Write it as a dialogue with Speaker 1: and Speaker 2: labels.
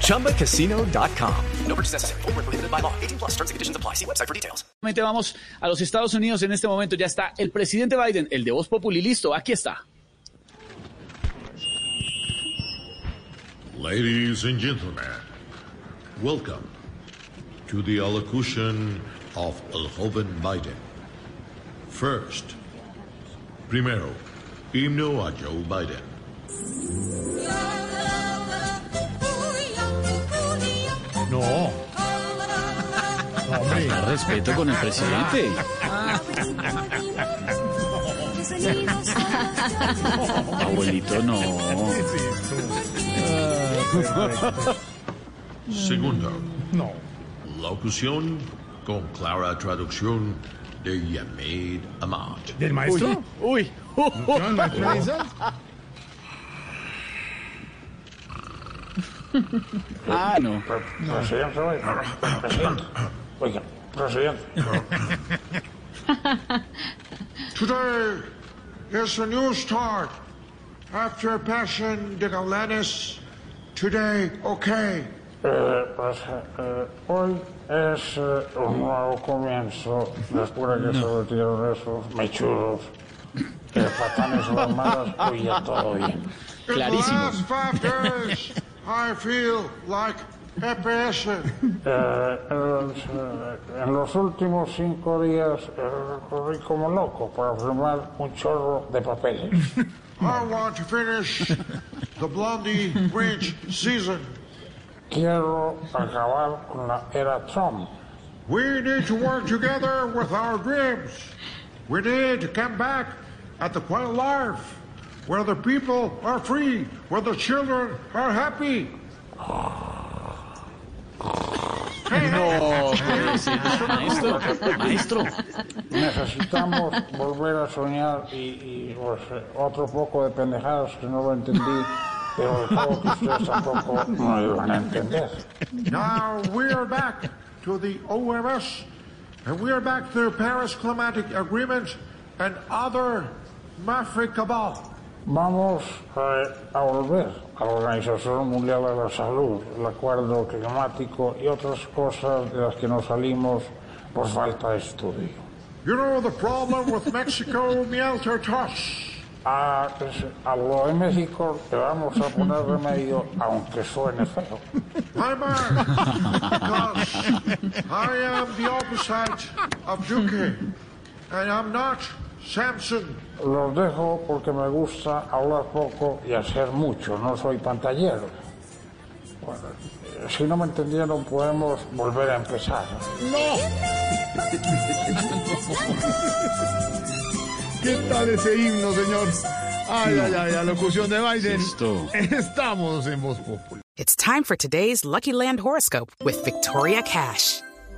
Speaker 1: ChumbaCasino.com. No purchase necessary. Full prohibited by law. 18 plus terms and conditions apply. See website for details.
Speaker 2: Vamos a los Estados Unidos. En este momento ya está el presidente Biden, el de Voz Populi. Listo, aquí está.
Speaker 3: Ladies and gentlemen, welcome to the allocution of El Joven Biden. First, primero, himno a Joe Biden.
Speaker 2: Hombre. respeto con el presidente. Abuelito, no.
Speaker 3: Segundo.
Speaker 4: No.
Speaker 3: Locución con clara traducción de Yamid Ahmad.
Speaker 4: ¿Del maestro?
Speaker 2: Uy.
Speaker 4: ¿No, maestro Edison?
Speaker 2: Ah, no.
Speaker 5: Presidente, oiga, presidente. Oiga.
Speaker 6: Today is a new start. After Passion de Galanis, today, okay.
Speaker 5: Eh, pues, eh, hoy es eh, un nuevo comienzo después de que se retiraron esos mechudos que patanes o malas, hoy ya todo bien.
Speaker 6: In the
Speaker 2: Clarísimo.
Speaker 6: last five days, I feel like EPS.
Speaker 5: Eh, eh, en los últimos cinco días eh, como loco para firmar un chorro de papeles.
Speaker 6: I want to finish the Blondie Grinch season.
Speaker 5: Quiero acabar con la era Trump.
Speaker 6: We need to work together with our dreams. We need to come back at the point of life where the people are free, where the children are happy.
Speaker 2: No, maestro, maestro.
Speaker 5: Necesitamos volver a soñar y, y, pues, otro poco de pendejadas que no lo entendí, pero que ustedes tampoco no lo iban a entender.
Speaker 6: Now we are back to the OMS, and we are back to the Paris Climatic Agreement and other mafia cabal.
Speaker 5: Vamos eh, a volver a la Organización Mundial de la Salud, el Acuerdo Climático y otras cosas de las que nos salimos por falta de estudio.
Speaker 6: You know the problem with Mexico, miel tortas.
Speaker 5: A, a lo de México le vamos a poner remedio, aunque suene feo.
Speaker 6: Man, because I am the opposite of Duque, and I'm not Samson.
Speaker 5: Los dejo porque me gusta hablar poco y hacer mucho, no soy pantallero. Bueno, si no me entendieron, podemos volver a empezar.
Speaker 4: ¿Qué tal ese himno, señor? Ay, ay, ay, la locución de Biden.
Speaker 2: Esto.
Speaker 4: Estamos en Voz Populi.
Speaker 7: It's time for today's Lucky Land horoscope with Victoria Cash.